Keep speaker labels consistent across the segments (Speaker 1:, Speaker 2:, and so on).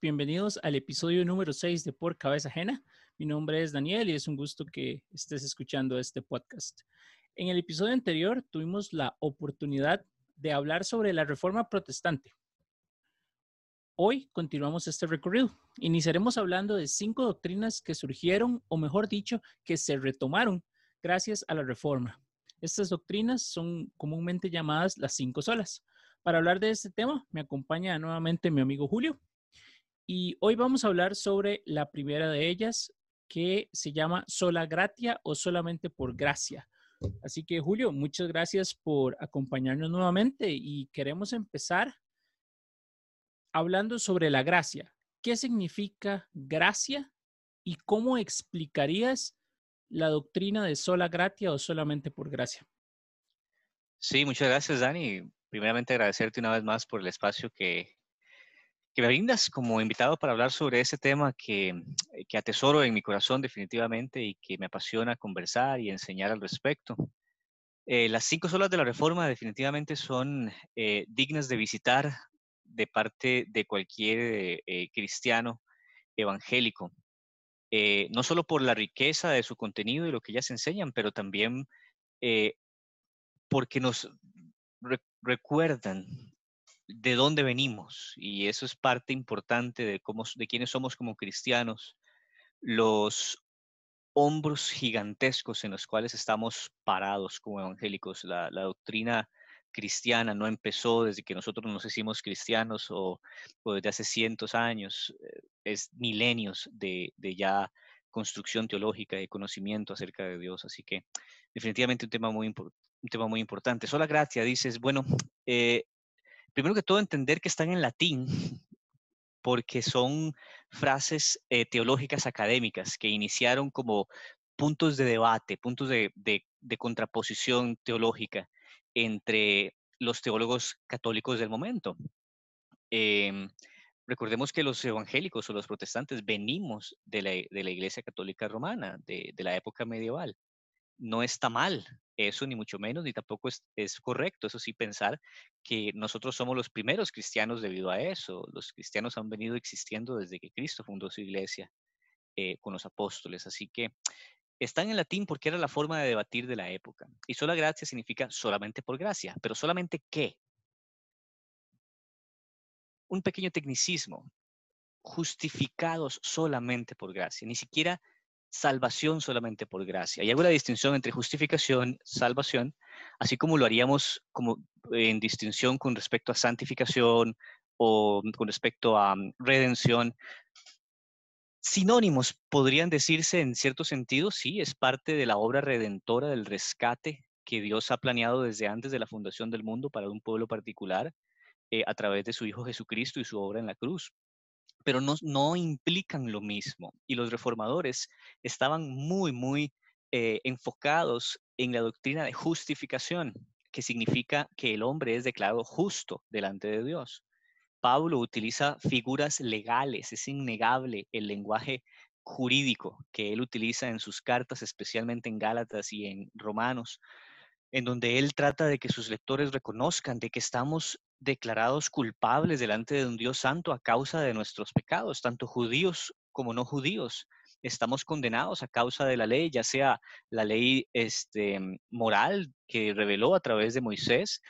Speaker 1: bienvenidos al episodio número 6 de Por Cabeza Ajena. Mi nombre es Daniel y es un gusto que estés escuchando este podcast. En el episodio anterior tuvimos la oportunidad de hablar sobre la reforma protestante. Hoy continuamos este recorrido. Iniciaremos hablando de cinco doctrinas que surgieron, o mejor dicho, que se retomaron gracias a la reforma. Estas doctrinas son comúnmente llamadas las cinco solas. Para hablar de este tema, me acompaña nuevamente mi amigo Julio. Y hoy vamos a hablar sobre la primera de ellas, que se llama sola gratia o solamente por gracia. Así que Julio, muchas gracias por acompañarnos nuevamente y queremos empezar hablando sobre la gracia. ¿Qué significa gracia y cómo explicarías la doctrina de sola gratia o solamente por gracia?
Speaker 2: Sí, muchas gracias, Dani primeramente agradecerte una vez más por el espacio que, que me brindas como invitado para hablar sobre ese tema que, que atesoro en mi corazón definitivamente y que me apasiona conversar y enseñar al respecto. Eh, las cinco solas de la reforma definitivamente son eh, dignas de visitar de parte de cualquier eh, cristiano evangélico, no solo por la riqueza de su contenido y lo que ellas enseñan, pero también porque nos recuerdan de dónde venimos y eso es parte importante de cómo de quiénes somos como cristianos los hombros gigantescos en los cuales estamos parados como evangélicos la, doctrina cristiana no empezó desde que nosotros nos hicimos cristianos o, desde hace cientos años eh, es milenios de, de ya construcción teológica y conocimiento acerca de Dios así que definitivamente un tema muy, un tema muy importante. Sola gracia, dices, bueno, eh, primero que todo entender que están en latín, porque son frases eh, teológicas académicas que iniciaron como puntos de debate, puntos de, contraposición teológica entre los teólogos católicos del momento. Em, recordemos que los evangélicos o los protestantes venimos de la, Iglesia Católica Romana, de, de, la época medieval. No está mal eso, ni mucho menos, ni tampoco es, es, correcto, eso sí, pensar que nosotros somos los primeros cristianos debido a eso. Los cristianos han venido existiendo desde que Cristo fundó su iglesia eh, con los apóstoles. Así que están en latín porque era la forma de debatir de la época. Y sola gracia significa solamente por gracia, pero solamente qué. Un pequeño tecnicismo, justificados solamente por gracia, ni siquiera salvación solamente por gracia. Y hago la distinción entre justificación, salvación, así como lo haríamos como en distinción con respecto a santificación o con respecto a mm, redención. Sinónimos podrían decirse en cierto sentido, sí, es parte de la obra redentora del rescate que Dios ha planeado desde antes de la fundación del mundo para un pueblo particular eh, a través de su Hijo Jesucristo y su obra en la cruz pero no, implican lo mismo. Y los reformadores estaban muy, muy eh, enfocados en la doctrina de justificación, que significa que el hombre es declarado justo delante de Dios. Pablo utiliza figuras legales, es innegable el lenguaje jurídico que él utiliza en sus cartas, especialmente en Gálatas y en Romanos, en donde él trata de que sus lectores reconozcan de que estamos declarados culpables delante de un Dios santo a causa de nuestros pecados, tanto judíos como no judíos. Estamos condenados a causa de la ley, ya sea la ley este, moral que reveló a través de Moisés,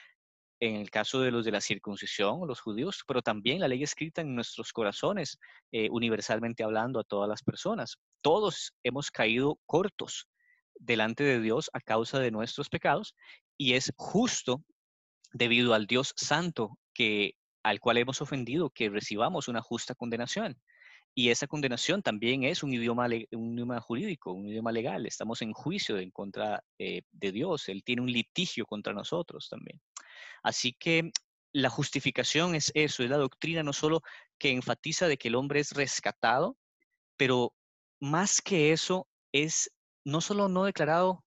Speaker 2: en el caso de los de la circuncisión los judíos, pero también la ley escrita en nuestros corazones, eh, universalmente hablando a todas las personas. Todos hemos caído cortos delante de Dios a causa de nuestros pecados y es justo debido al Dios santo que al cual hemos ofendido que recibamos una justa condenación. Y esa condenación también es un idioma, un idioma jurídico, un idioma legal. Estamos en juicio en contra eh, de Dios. Él tiene un litigio contra nosotros también. Así que la justificación es eso, es la doctrina no solo que enfatiza de que el hombre es rescatado, pero más que eso es no solo no declarado,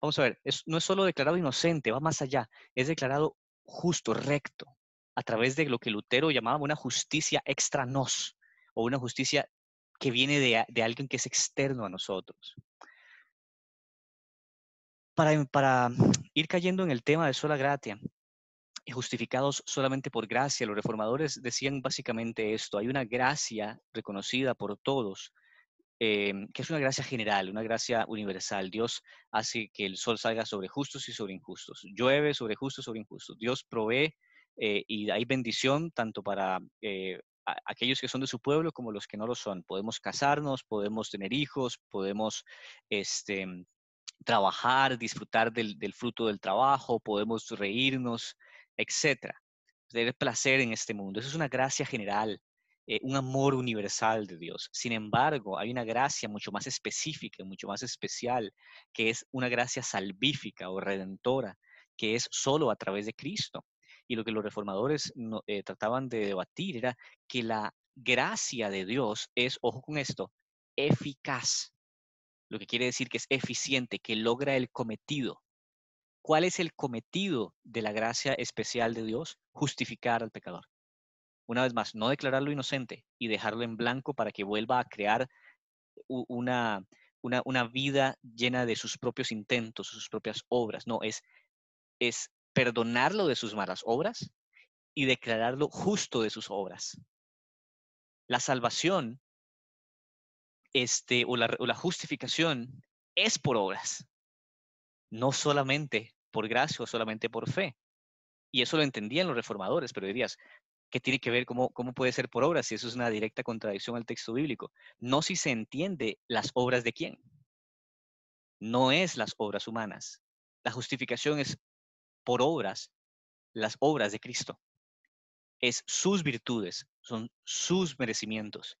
Speaker 2: vamos a ver, no es solo declarado inocente, va más allá, es declarado justo, recto, a través de lo que Lutero llamaba una justicia extra nos, o una justicia que viene de, alguien que es externo a nosotros. Para, para, ir cayendo en el tema de sola gratia, justificados solamente por gracia. Los reformadores decían básicamente esto, hay una gracia reconocida por todos, em, que es una gracia general, una gracia universal. Dios hace que el sol salga sobre justos y sobre injustos, llueve sobre justos y sobre injustos. Dios provee eh, y hay bendición tanto para eh, aquellos que son de su pueblo como los que no lo son. Podemos casarnos, podemos tener hijos, podemos este, trabajar, disfrutar del, fruto del trabajo, podemos reírnos, etcétera. Tener placer en este mundo. Eso es una gracia general, eh, un amor universal de Dios. Sin embargo, hay una gracia mucho más específica, mucho más especial, que es una gracia salvífica o redentora, que es solo a través de Cristo. Y lo que los reformadores eh, trataban de debatir era que la gracia de Dios es, ojo con esto, eficaz. Lo que quiere decir que es eficiente, que logra el cometido. ¿Cuál es el cometido de la gracia especial de Dios? Justificar al pecador. Una vez más, no declararlo inocente y dejarlo en blanco para que vuelva a crear una, una, vida llena de sus propios intentos, sus propias obras. No, es, es perdonarlo de sus malas obras y declararlo justo de sus obras. La salvación este, o, la, o la justificación es por obras no solamente por gracia o solamente por fe. Y eso lo entendían los reformadores, pero dirías, ¿qué tiene que ver cómo, cómo puede ser por obras si eso es una directa contradicción al texto bíblico? No si se entiende las obras de quién. No es las obras humanas. La justificación es por obras, las obras de Cristo. Es sus virtudes, son sus merecimientos,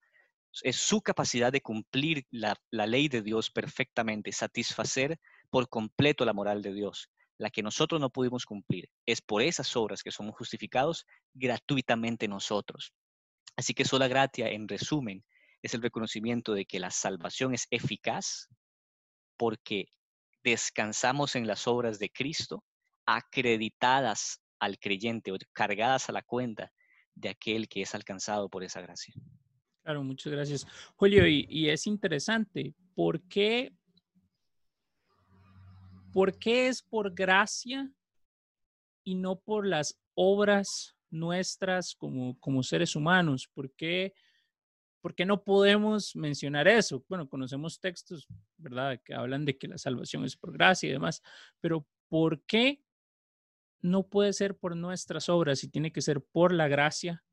Speaker 2: es su capacidad de cumplir la, la ley de Dios perfectamente, satisfacer por completo la moral de Dios, la que nosotros no pudimos cumplir. Es por esas obras que somos justificados gratuitamente nosotros. Así que sola gratia, en resumen, es el reconocimiento de que la salvación es eficaz porque descansamos en las obras de Cristo, acreditadas al creyente o cargadas a la cuenta de aquel que es alcanzado por esa gracia.
Speaker 1: Claro, muchas gracias. Julio, y, y es interesante, ¿por qué ¿Por qué es por gracia y no por las obras nuestras como, como seres humanos? ¿Por qué, ¿Por qué no podemos mencionar eso? Bueno, conocemos textos, ¿verdad?, que hablan de que la salvación es por gracia y demás, pero ¿por qué no puede ser por nuestras obras y tiene que ser por la gracia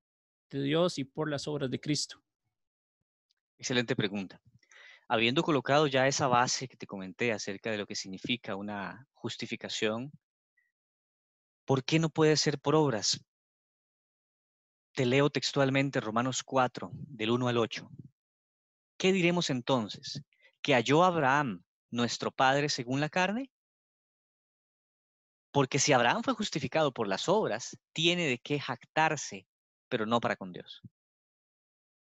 Speaker 1: de Dios y por las obras de Cristo?
Speaker 2: Excelente pregunta habiendo colocado ya esa base que te comenté acerca de lo que significa una justificación, ¿por qué no puede ser por obras? Te leo textualmente Romanos 4, del 1 al 8. ¿Qué diremos entonces? ¿Que halló Abraham, nuestro padre, según la carne? Porque si Abraham fue justificado por las obras, tiene de qué jactarse, pero no para con Dios.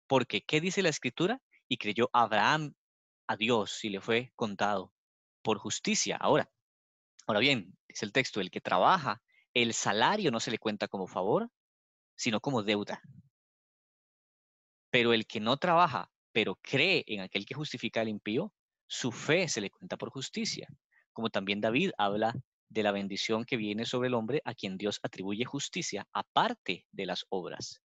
Speaker 2: Porque, ¿qué dice la escritura? Y creyó Abraham a Dios y le fue contado por justicia. Ahora, ahora bien, dice el texto, el que trabaja, el salario no se le cuenta como favor, sino como deuda. Pero el que no trabaja, pero cree en aquel que justifica al impío, su fe se le cuenta por justicia. Como también David habla de la bendición que viene sobre el hombre a quien Dios atribuye justicia aparte de las obras.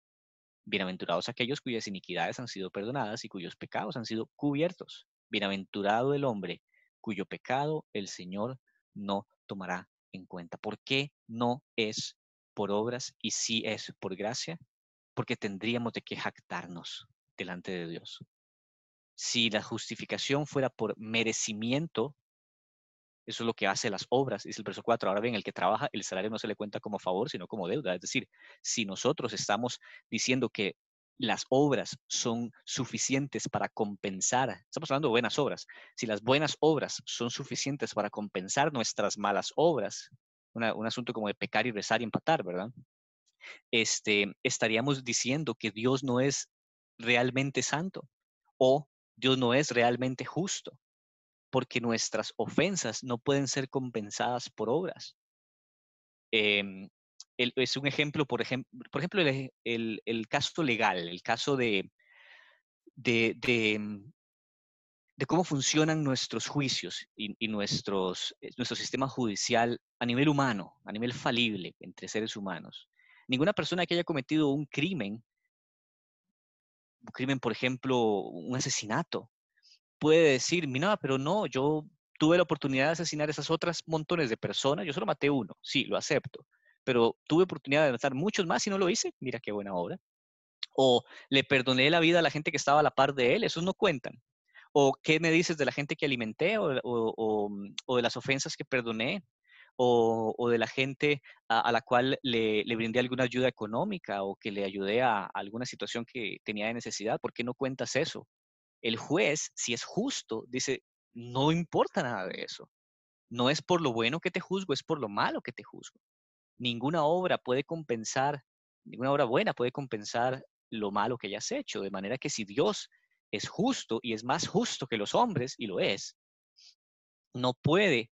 Speaker 2: Bienaventurados aquellos cuyas iniquidades han sido perdonadas y cuyos pecados han sido cubiertos. Bienaventurado el hombre cuyo pecado el Señor no tomará en cuenta. ¿Por qué no es por obras y sí es por gracia? Porque tendríamos de qué jactarnos delante de Dios. Si la justificación fuera por merecimiento, eso es lo que hace las obras, dice el verso 4. Ahora bien, el que trabaja, el salario no se le cuenta como favor, sino como deuda. Es decir, si nosotros estamos diciendo que las obras son suficientes para compensar, estamos hablando de buenas obras, si las buenas obras son suficientes para compensar nuestras malas obras, un asunto como de pecar y rezar y empatar, ¿verdad? Este, estaríamos diciendo que Dios no es realmente santo o Dios no es realmente justo, porque nuestras ofensas no pueden ser compensadas por obras. Es un ejemplo, por ejemplo, por ejemplo el, caso legal, el caso de, de, mm, cómo funcionan nuestros juicios y, nuestros, eh, nuestro sistema judicial a nivel humano, a nivel falible entre seres humanos. Ninguna persona que haya cometido un crimen, un crimen, por ejemplo, un asesinato, puede decir, mira, pero no, yo tuve la oportunidad de asesinar a esas otras montones de personas, yo solo maté uno, sí, lo acepto, pero tuve oportunidad de matar muchos más y no lo hice, mira qué buena obra. O le perdoné la vida a la gente que estaba a la par de él, esos no cuentan. O qué me dices de la gente que alimenté o, mm, de las ofensas que perdoné. O, de la gente a, la cual le, le, brindé alguna ayuda económica o que le ayudé a, a alguna situación que tenía de necesidad. ¿Por qué no cuentas eso? El juez, si es justo, dice, no importa nada de eso. No es por lo bueno que te juzgo, es por lo malo que te juzgo. Ninguna obra puede compensar, ninguna obra buena puede compensar lo malo que hayas hecho. De manera que si Dios es justo y es más justo que los hombres, y lo es, no puede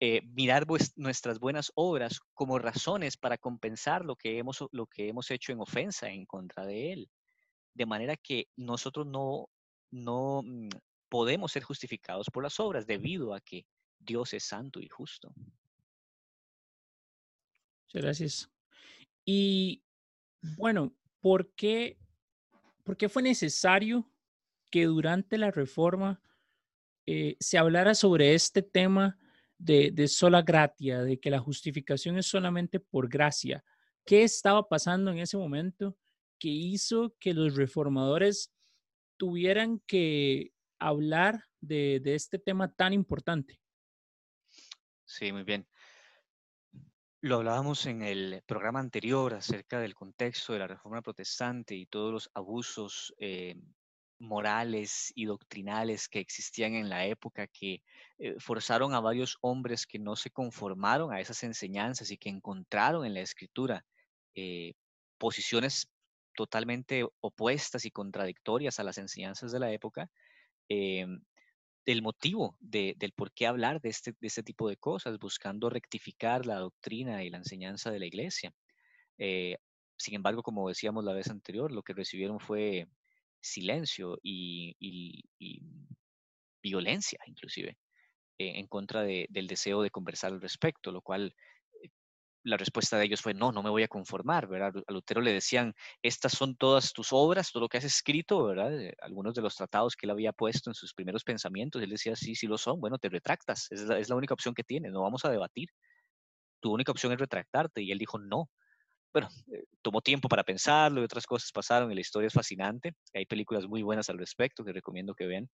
Speaker 2: eh, mirar nuestras buenas obras como razones para compensar lo que, hemos, lo que hemos hecho en ofensa en contra de Él. De manera que nosotros no, no mm, podemos ser justificados por las obras debido a que Dios es santo y justo.
Speaker 1: Gracias. Y bueno, ¿por qué, por qué fue necesario que durante la reforma eh, se hablara sobre este tema de, de sola gratia, de que la justificación es solamente por gracia? ¿Qué estaba pasando en ese momento que hizo que los reformadores tuvieran que hablar de, este tema tan importante.
Speaker 2: Sí, muy bien. Lo hablábamos en el programa anterior acerca del contexto de la Reforma Protestante y todos los abusos eh, morales y doctrinales que existían en la época que eh, forzaron a varios hombres que no se conformaron a esas enseñanzas y que encontraron en la escritura eh, posiciones totalmente opuestas y contradictorias a las enseñanzas de la época, eh, el motivo del por qué hablar de este, de este tipo de cosas, buscando rectificar la doctrina y la enseñanza de la iglesia. Eh, sin embargo, como decíamos la vez anterior, lo que recibieron fue silencio y, violencia, inclusive, eh, en contra del deseo de conversar al respecto, lo cual la respuesta de ellos fue, no, no me voy a conformar, ¿verdad? A Lutero le decían, estas son todas tus obras, todo lo que has escrito, ¿verdad? Eh, algunos de los tratados que él había puesto en sus primeros pensamientos, él decía, sí, sí lo son, bueno, te retractas, es la, es la única opción que tienes, no vamos a debatir. Tu única opción es retractarte. Y él dijo, no. Bueno, eh, tomó tiempo para pensarlo y otras cosas pasaron y la historia es fascinante. Hay películas muy buenas al respecto que recomiendo que vean,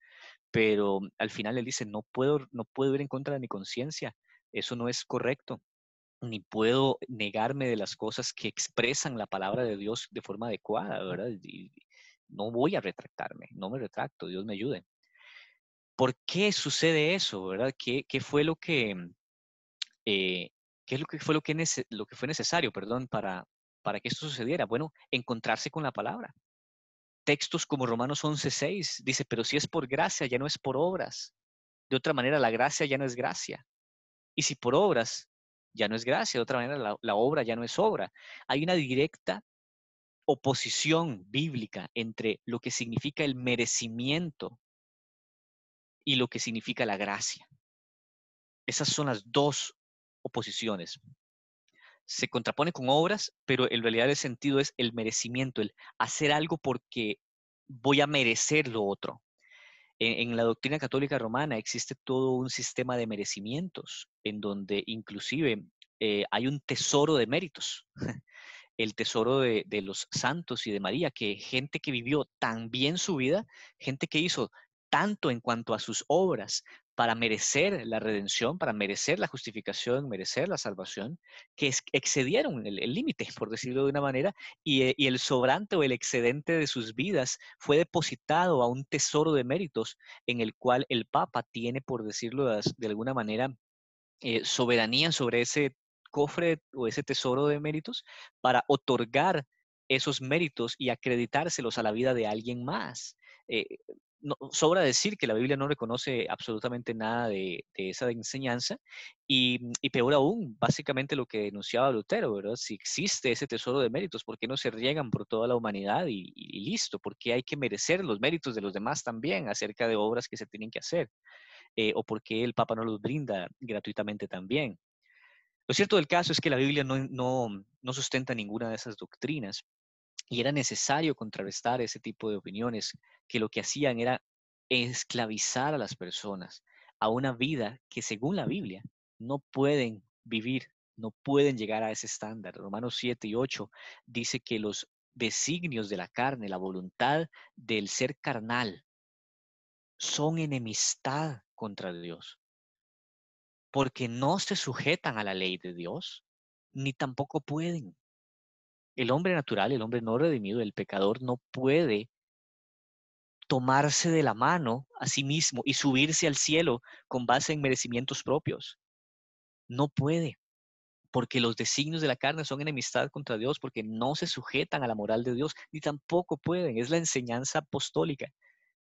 Speaker 2: pero al final él dice, no puedo, no puedo ir en contra de mi conciencia, eso no es correcto ni puedo negarme de las cosas que expresan la palabra de Dios de forma adecuada, ¿verdad? Y no voy a retractarme, no me retracto, Dios me ayude. ¿Por qué sucede eso, verdad? ¿Qué, qué fue lo que, eh, qué es lo que fue lo que, lo que fue necesario, perdón, para, para que esto sucediera? Bueno, encontrarse con la palabra. Textos como Romanos 11:6 dice, pero si es por gracia, ya no es por obras. De otra manera, la gracia ya no es gracia. Y si por obras, ya no es gracia, de otra manera la, obra ya no es obra. Hay una directa oposición bíblica entre lo que significa el merecimiento y lo que significa la gracia. Esas son las dos oposiciones. Se contrapone con obras, pero en realidad el sentido es el merecimiento, el hacer algo porque voy a merecer lo otro. En, la doctrina católica romana existe todo un sistema de merecimientos, en donde inclusive eh, hay un tesoro de méritos, el tesoro de, de, los santos y de María, que gente que vivió tan bien su vida, gente que hizo tanto en cuanto a sus obras para merecer la redención, para merecer la justificación, merecer la salvación, que excedieron el límite, por decirlo de una manera, eh, y, el sobrante o el excedente de sus vidas fue depositado a un tesoro de méritos en el cual el Papa tiene, por decirlo de, alguna manera, eh, soberanía sobre ese cofre o ese tesoro de méritos para otorgar esos méritos y acreditárselos a la vida de alguien más. Eh, sobra decir que la Biblia no reconoce absolutamente nada de, esa enseñanza y, peor aún, básicamente lo que denunciaba Lutero, ¿verdad? Si existe ese tesoro de méritos, ¿por qué no se riegan por toda la humanidad y, listo? ¿Por qué hay que merecer los méritos de los demás también acerca de obras que se tienen que hacer? Eh, ¿O por qué el Papa no los brinda gratuitamente también? Lo cierto del caso es que la Biblia no, no sustenta ninguna de esas doctrinas y era necesario contrarrestar ese tipo de opiniones que lo que hacían era esclavizar a las personas a una vida que según la Biblia no pueden vivir, no pueden llegar a ese estándar. Romanos 7 y 8 dice que los designios de la carne, la voluntad del ser carnal, son enemistad contra Dios, porque no se sujetan a la ley de Dios, ni tampoco pueden. El hombre natural, el hombre no redimido, el pecador, no puede tomarse de la mano a sí mismo y subirse al cielo con base en merecimientos propios. No puede, porque los designios de la carne son enemistad contra Dios, porque no se sujetan a la moral de Dios, ni tampoco pueden. Es la enseñanza apostólica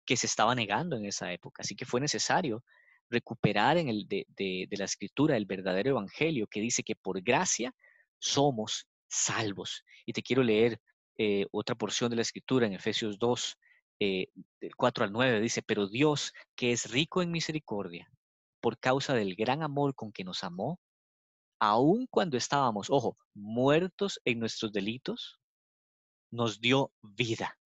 Speaker 2: que se estaba negando en esa época. Así que fue necesario recuperar en el de, de la escritura el verdadero evangelio que dice que por gracia somos salvos. Y te quiero leer eh, otra porción de la escritura en Efesios 2, eh, del 4 al 9. Dice, pero Dios, que es rico en misericordia, por causa del gran amor con que nos amó, aun cuando estábamos, ojo, muertos en nuestros delitos, nos dio vida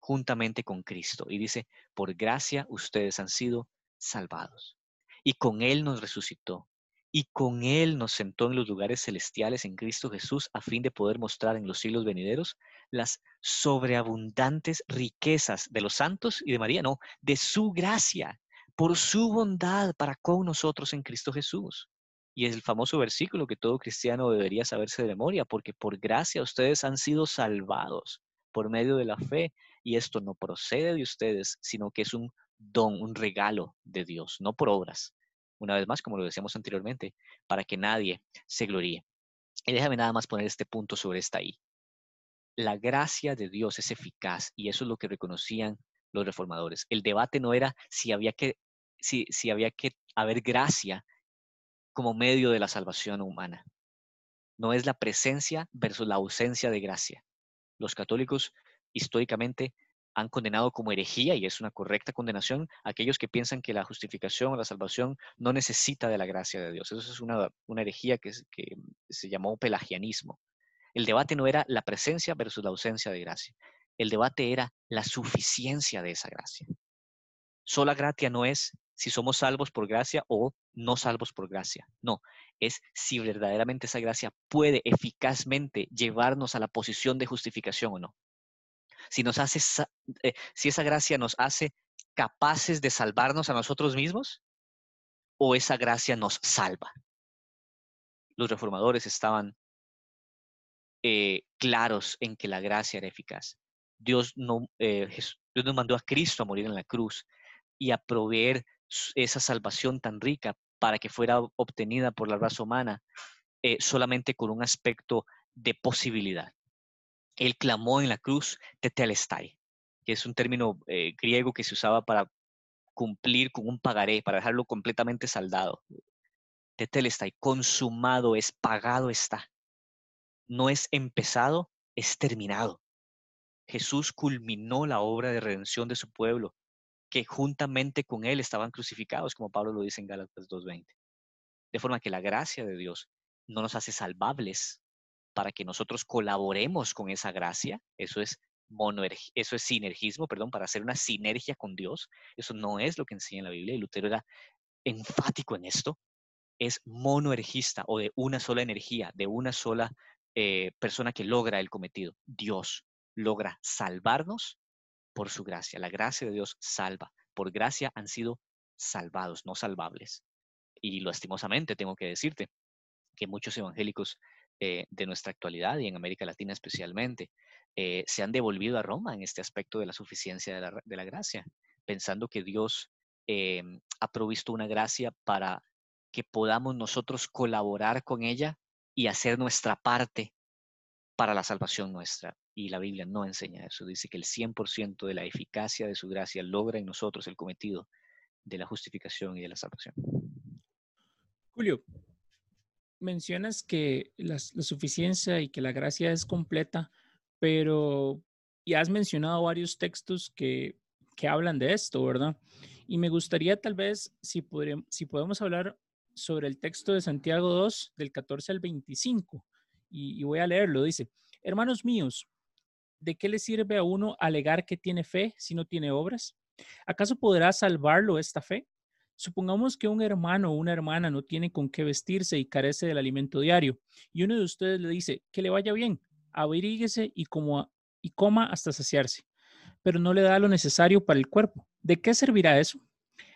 Speaker 2: juntamente con Cristo. Y dice, por gracia ustedes han sido salvados. Y con Él nos resucitó y con Él nos sentó en los lugares celestiales en Cristo Jesús a fin de poder mostrar en los siglos venideros las sobreabundantes riquezas de los santos y de María, no, de su gracia, por su bondad para con nosotros en Cristo Jesús. Y es el famoso versículo que todo cristiano debería saberse de memoria, porque por gracia ustedes han sido salvados por medio de la fe, y esto no procede de ustedes, sino que es un don, un regalo de Dios, no por obras, una vez más, como lo decíamos anteriormente, para que nadie se gloríe. Y déjame nada más poner este punto sobre esta I. La gracia de Dios es eficaz y eso es lo que reconocían los reformadores. El debate no era si había que, si, si había que haber gracia como medio de la salvación humana. No es la presencia versus la ausencia de gracia. Los católicos históricamente han condenado como herejía, y es una correcta condenación, aquellos que piensan que la justificación o la salvación no necesita de la gracia de Dios. Eso es una, herejía que, que se llamó pelagianismo. El debate no era la presencia versus la ausencia de gracia. El debate era la suficiencia de esa gracia. Sola gracia no es si somos salvos por gracia o no salvos por gracia. No, es si verdaderamente esa gracia puede eficazmente llevarnos a la posición de justificación o no si nos hace, eh, si esa gracia nos hace capaces de salvarnos a nosotros mismos o esa gracia nos salva. Los reformadores estaban eh, claros en que la gracia era eficaz. Dios, no, eh, Dios nos mandó a Cristo a morir en la cruz y a proveer esa salvación tan rica para que fuera obtenida por la raza humana solamente con un aspecto de posibilidad. Él clamó en la cruz tetelestai, que es un término eh, griego que se usaba para cumplir con un pagaré, para dejarlo completamente saldado. Tetelestai, consumado es, pagado está. No es empezado, es terminado. Jesús culminó la obra de redención de su pueblo, que juntamente con él estaban crucificados, como Pablo lo dice en Gálatas 2.20. De forma que la gracia de Dios no nos hace salvables, para que nosotros colaboremos con esa gracia. Eso es eso es sinergismo, perdón, para hacer una sinergia con Dios. Eso no es lo que enseña la Biblia y Lutero era enfático en esto. Es monoergista o de una sola energía, de una sola eh, persona que logra el cometido. Dios logra salvarnos por su gracia. La gracia de Dios salva. Por gracia han sido salvados, no salvables. Y lastimosamente tengo que decirte que muchos evangélicos eh, de nuestra actualidad y en América Latina especialmente, eh, se han devolvido a Roma en este aspecto de la suficiencia de la, gracia, pensando que Dios eh, ha provisto una gracia para que podamos nosotros colaborar con ella y hacer nuestra parte para la salvación nuestra. Y la Biblia no enseña eso. Dice que el 100% de la eficacia de su gracia logra en nosotros el cometido de la justificación y de la salvación.
Speaker 1: Julio, mencionas que la, suficiencia y que la gracia es completa, pero ya has mencionado varios textos que, que hablan de esto, ¿verdad? Y me gustaría tal vez, si, si podemos hablar sobre el texto de Santiago 2, del 14 al 25, y, y voy a leerlo, dice, hermanos míos, ¿de qué le sirve a uno alegar que tiene fe si no tiene obras? ¿Acaso podrá salvarlo esta fe? Supongamos que un hermano o una hermana no tiene con qué vestirse y carece del alimento diario, y uno de ustedes le dice que le vaya bien, averíguese y, y coma hasta saciarse, pero no le da lo necesario para el cuerpo. ¿De qué servirá eso?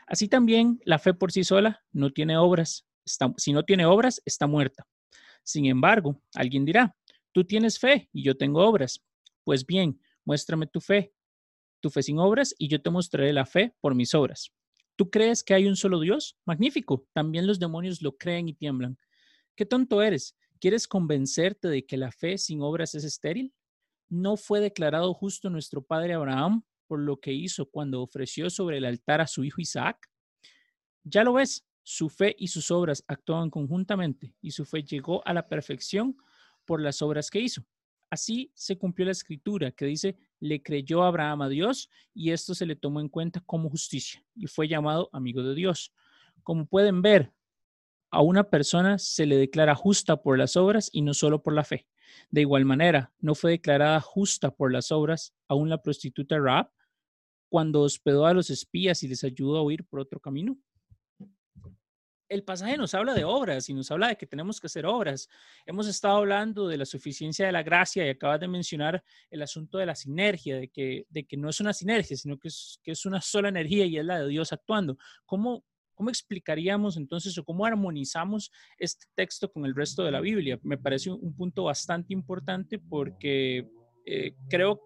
Speaker 1: Así también la fe por sí sola no tiene obras. si no tiene obras, está muerta. Sin embargo, alguien dirá, tú tienes fe y yo tengo obras. Pues bien, muéstrame tu fe, tu fe sin obras, y yo te mostraré la fe por mis obras. ¿Tú crees que hay un solo Dios? Magnífico. También los demonios lo creen y tiemblan. ¿Qué tonto eres? ¿Quieres convencerte de que la fe sin obras es estéril? ¿No fue declarado justo nuestro padre Abraham por lo que hizo cuando ofreció sobre el altar a su hijo Isaac? Ya lo ves, su fe y sus obras actuaban conjuntamente y su fe llegó a la perfección por las obras que hizo. Así se cumplió la escritura que dice, le creyó Abraham a Dios y esto se le tomó en cuenta como justicia y fue llamado amigo de Dios. Como pueden ver, a una persona se le declara justa por las obras y no solo por la fe. De igual manera, no fue declarada justa por las obras aún la prostituta Raab cuando hospedó a los espías y les ayudó a huir por otro camino el pasaje nos habla de obras y nos habla de que tenemos que hacer obras. Hemos estado hablando de la suficiencia de la gracia y acabas de mencionar el asunto de la sinergia, de que, de que no es una sinergia, sino que es, que es una sola energía y es la de Dios actuando. ¿Cómo, ¿Cómo explicaríamos entonces o cómo armonizamos este texto con el resto de la Biblia? Me parece un punto bastante importante porque eh, creo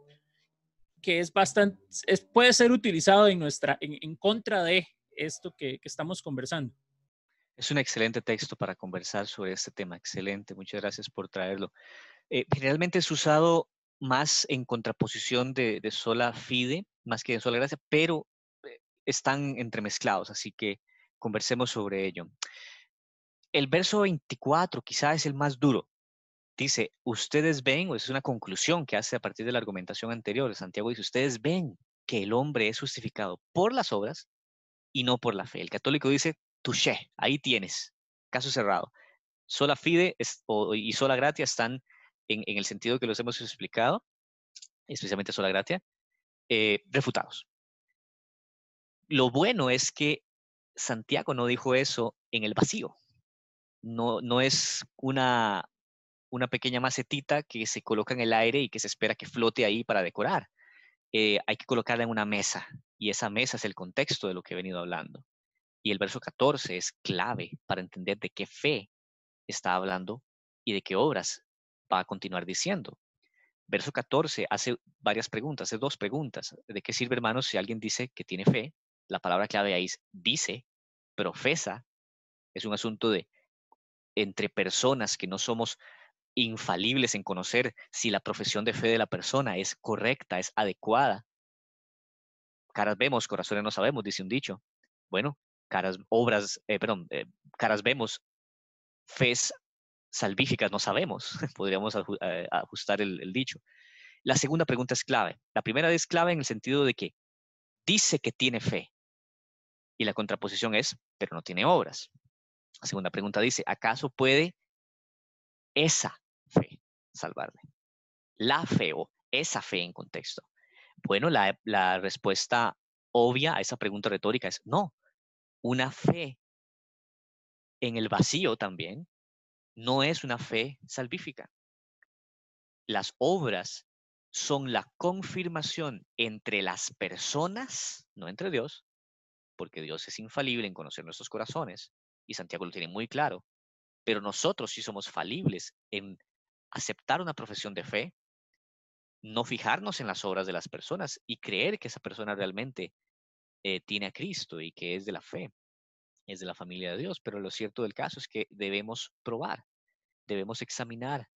Speaker 1: que es bastante, es, puede ser utilizado en, nuestra, en, contra de esto que estamos conversando.
Speaker 2: Es un excelente texto para conversar sobre este tema. Excelente, muchas gracias por traerlo. Eh, generalmente es usado más en contraposición de, sola fide, más que de sola gracia, pero eh, están entremezclados, así que conversemos sobre ello. El verso 24 quizá es el más duro. Dice, ustedes ven, o es una conclusión que hace a partir de la argumentación anterior. Santiago dice, ustedes ven que el hombre es justificado por las obras y no por la fe. El católico dice, touché, ahí tienes, caso cerrado. Sola fide y sola gratia están en, el sentido que los hemos explicado, especialmente sola gratia, eh, refutados. Lo bueno es que Santiago no dijo eso en el vacío. No, no es una, una pequeña macetita que se coloca en el aire y que se espera que flote ahí para decorar. Eh, hay que colocarla en una mesa y esa mesa es el contexto de lo que he venido hablando. Y el verso 14 es clave para entender de qué fe está hablando y de qué obras va a continuar diciendo. Verso 14 hace varias preguntas, hace dos preguntas. ¿De qué sirve, hermanos, si alguien dice que tiene fe? La palabra clave ahí es dice, profesa. Es un asunto de entre personas que no somos infalibles en conocer si la profesión de fe de la persona es correcta, es adecuada. Caras vemos, corazones no sabemos, dice un dicho. Bueno, caras, obras, eh, perdón, eh, caras vemos, fes salvíficas no sabemos, podríamos eh, ajustar el, dicho. La segunda pregunta es clave. La primera es clave en el sentido de que dice que tiene fe y la contraposición es, pero no tiene obras. La segunda pregunta dice, ¿acaso puede esa fe salvarle? La fe o esa fe en contexto. Bueno, la, la respuesta obvia a esa pregunta retórica es no, una fe en el vacío también no es una fe salvífica. Las obras son la confirmación entre las personas, no entre Dios, porque Dios es infalible en conocer nuestros corazones, y Santiago lo tiene muy claro, pero nosotros sí somos falibles en aceptar una profesión de fe, no fijarnos en las obras de las personas y creer que esa persona realmente eh, tiene a Cristo y que es de la fe, es de la familia de Dios. Pero lo cierto del caso es que debemos probar, debemos examinar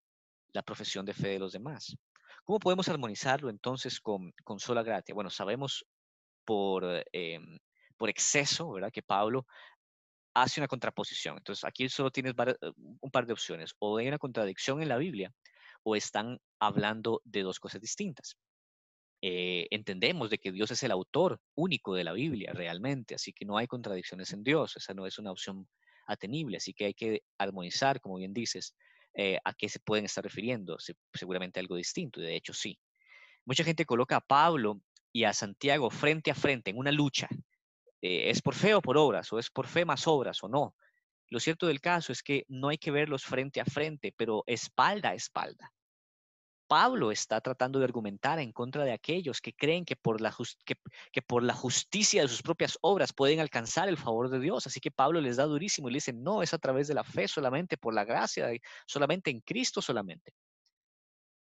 Speaker 2: la profesión de fe de los demás. ¿Cómo podemos armonizarlo entonces con, con sola gratia? Bueno, sabemos por, em, por exceso, ¿verdad? Que Pablo hace una contraposición. Entonces, aquí solo tienes eh, un par de opciones. O hay una contradicción en la Biblia o están hablando de dos cosas distintas. Eh, entendemos de que Dios es el autor único de la Biblia realmente, así que no hay contradicciones en Dios, esa no es una opción atenible, así que hay que armonizar, como bien dices, eh, a qué se pueden estar refiriendo, seguramente algo distinto, y de hecho sí. Mucha gente coloca a Pablo y a Santiago frente a frente en una lucha, eh, ¿es por fe o por obras? ¿O es por fe más obras o no? Lo cierto del caso es que no hay que verlos frente a frente, pero espalda a espalda. Pablo está tratando de argumentar en contra de aquellos que creen que por, la justicia de sus propias obras pueden alcanzar el favor de Dios. Así que Pablo les da durísimo y le dice, no, es a través de la fe solamente, por la gracia, solamente en Cristo solamente.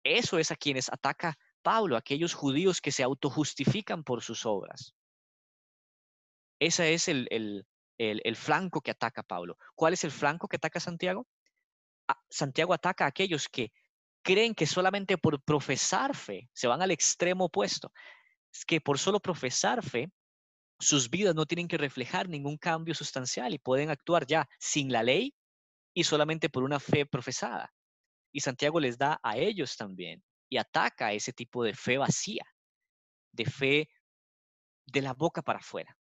Speaker 2: Eso es a quienes ataca Pablo, aquellos judíos que se autojustifican por sus obras. Ese es el, flanco que ataca Pablo. ¿Cuál es el flanco que ataca Santiago? Santiago ataca a aquellos que creen que solamente por profesar fe se van al extremo opuesto. Es que por solo profesar fe, sus vidas no tienen que reflejar ningún cambio sustancial y pueden actuar ya sin la ley y solamente por una fe profesada. Y Santiago les da a ellos también y ataca ese tipo de fe vacía, de fe de la boca para afuera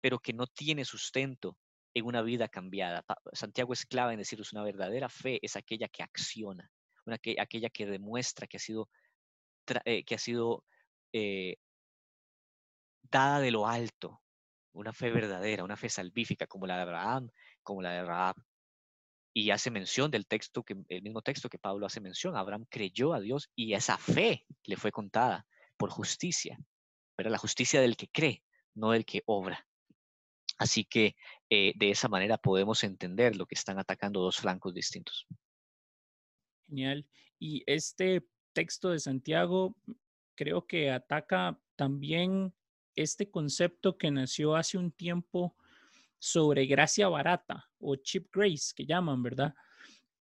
Speaker 2: pero que no tiene sustento en una vida cambiada. Santiago es clave en decirles una verdadera fe es aquella que acciona, una que, aquella que demuestra que ha sido, eh, que ha sido eh, dada de lo alto, una fe verdadera, una fe salvífica como la de Abraham, como la de Rahab. Y hace mención del texto, que, el mismo texto que Pablo hace mención, Abraham creyó a Dios y esa fe le fue contada por justicia, pero la justicia del que cree, no del que obra. Así que eh, de esa manera podemos entender lo que están atacando dos flancos distintos.
Speaker 1: Genial. Y este texto de Santiago creo que ataca también este concepto que nació hace un tiempo sobre gracia barata o cheap grace, que llaman, ¿verdad?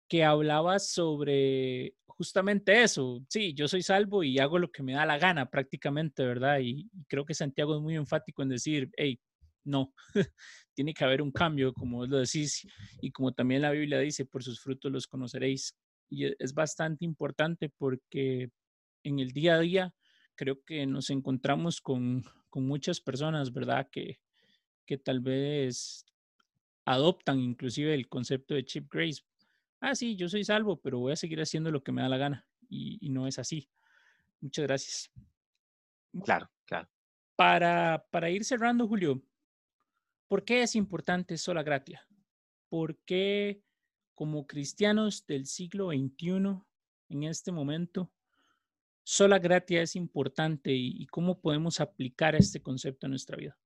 Speaker 1: Que hablaba sobre justamente eso. Sí, yo soy salvo y hago lo que me da la gana prácticamente, ¿verdad? Y, creo que Santiago es muy enfático en decir, hey, no, tiene que haber un cambio, como lo decís, y como también la Biblia dice, por sus frutos los conoceréis. Y e, es bastante importante porque en el día a día creo que nos encontramos con, muchas personas, ¿verdad? Que, que tal vez adoptan inclusive el concepto de chip grace. Ah, sí, yo soy salvo, pero voy a seguir haciendo lo que me da la gana. Y, y no es así. Muchas gracias.
Speaker 2: Claro, claro.
Speaker 1: Para, para ir cerrando, Julio, ¿Por qué es importante sola gratia? ¿Por qué como cristianos del siglo XXI, en este momento, sola gratia es importante y, cómo podemos aplicar este concepto en nuestra vida?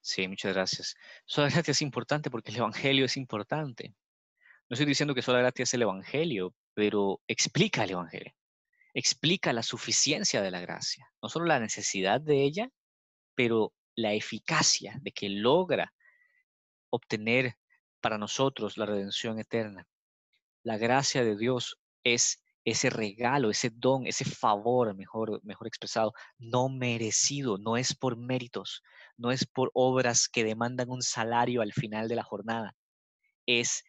Speaker 2: Sí, muchas gracias. Sola gratia es importante porque el Evangelio es importante. No estoy diciendo que sola gratia es el Evangelio, pero explica el Evangelio. Explica la suficiencia de la gracia, no solo la necesidad de ella, pero la eficacia de que logra obtener para nosotros la redención eterna. La gracia de Dios es ese regalo, ese don, ese favor, mejor, mejor expresado, no merecido, no es por méritos, no es por obras que demandan un salario al final de la jornada, es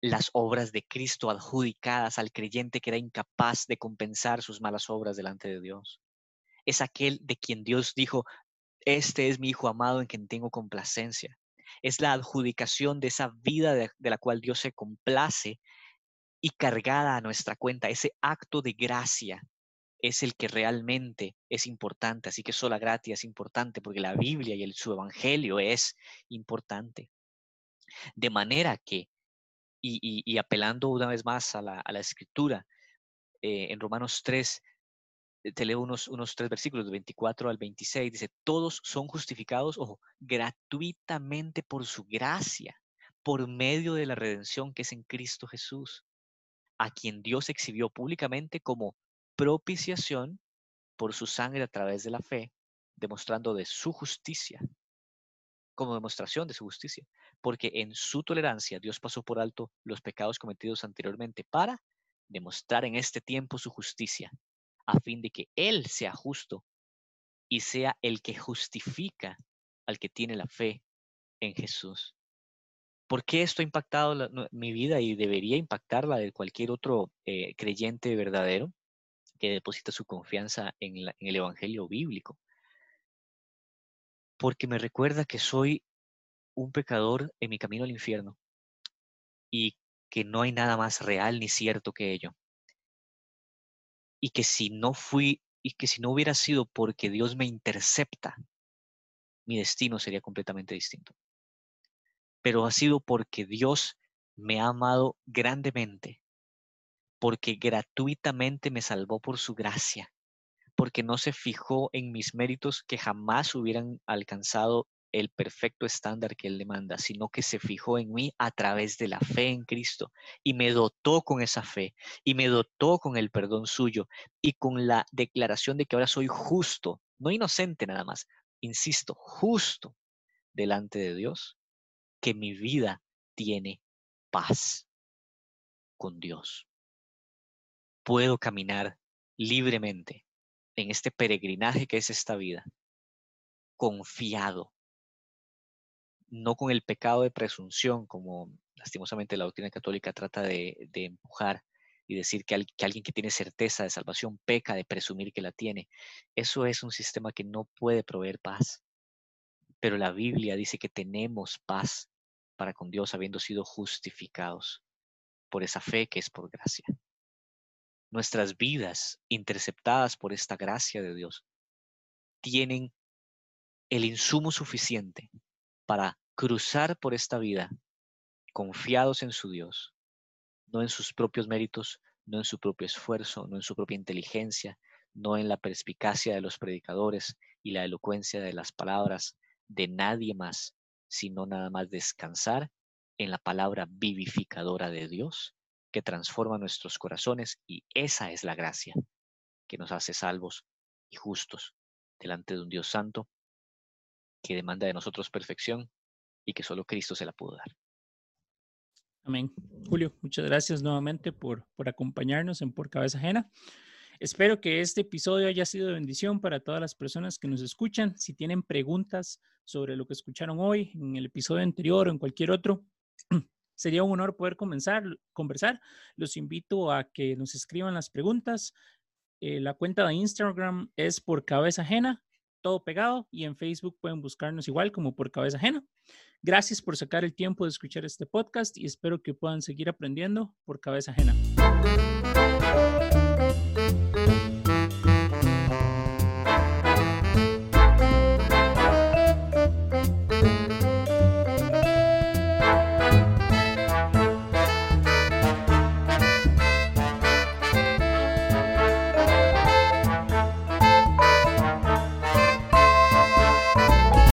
Speaker 2: las obras de Cristo adjudicadas al creyente que era incapaz de compensar sus malas obras delante de Dios. Es aquel de quien Dios dijo, este es mi Hijo amado en quien tengo complacencia. Es la adjudicación de esa vida de, la cual Dios se complace y cargada a nuestra cuenta. Ese acto de gracia es el que realmente es importante. Así que sola gracia es importante porque la Biblia y el, su Evangelio es importante. De manera que, y, apelando una vez más a la, Escritura, eh, en Romanos 3 eh, te leo unos, unos tres versículos, de 24 al 26, dice, todos son justificados, ojo, gratuitamente por su gracia, por medio de la redención que es en Cristo Jesús, a quien Dios exhibió públicamente como propiciación por su sangre a través de la fe, demostrando de su justicia, como demostración de su justicia, porque en su tolerancia Dios pasó por alto los pecados cometidos anteriormente para demostrar en este tiempo su justicia a fin de que Él sea justo y sea el que justifica al que tiene la fe en Jesús. ¿Por qué esto ha impactado mi vida y debería impactar la de cualquier otro eh, creyente verdadero que deposita su confianza en, en el Evangelio bíblico? Porque me recuerda que soy un pecador en mi camino al infierno y que no hay nada más real ni cierto que ello. Y que si no fui y que si no hubiera sido porque Dios me intercepta, mi destino sería completamente distinto. Pero ha sido porque Dios me ha amado grandemente, porque gratuitamente me salvó por su gracia, porque no se fijó en mis méritos que jamás hubieran alcanzado el perfecto estándar que Él demanda, sino que se fijó en mí a través de la fe en Cristo y me dotó con esa fe y me dotó con el perdón suyo y con la declaración de que ahora soy justo, no inocente nada más, insisto, justo delante de Dios, que mi vida tiene paz con Dios. Puedo caminar libremente en este peregrinaje que es esta vida, confiado no con el pecado de presunción, como lastimosamente la doctrina católica trata de, empujar y decir que, alguien que tiene certeza de salvación peca de presumir que la tiene. Eso es un sistema que no puede proveer paz. Pero la Biblia dice que tenemos paz para con Dios habiendo sido justificados por esa fe que es por gracia. Nuestras vidas, interceptadas por esta gracia de Dios, tienen el insumo suficiente para cruzar por esta vida confiados en su Dios, no en sus propios méritos, no en su propio esfuerzo, no en su propia inteligencia, no en la perspicacia de los predicadores y la elocuencia de las palabras de nadie más, sino nada más descansar en la palabra vivificadora de Dios que transforma nuestros corazones y esa es la gracia que nos hace salvos y justos delante de un Dios santo que demanda de nosotros perfección y que solo Cristo se la pudo dar.
Speaker 1: Amén. Julio, muchas gracias nuevamente por, por acompañarnos en Por Cabeza Ajena. Espero que este episodio haya sido de bendición para todas las personas que nos escuchan. Si tienen preguntas sobre lo que escucharon hoy, en el episodio anterior o en cualquier otro, sería un honor poder comenzar, conversar. Los invito a que nos escriban las preguntas. Eh, la cuenta de Instagram es por cabeza ajena todo pegado y en Facebook pueden buscarnos igual como por cabeza ajena. Gracias por sacar el tiempo de escuchar este podcast y espero que puedan seguir aprendiendo por cabeza ajena.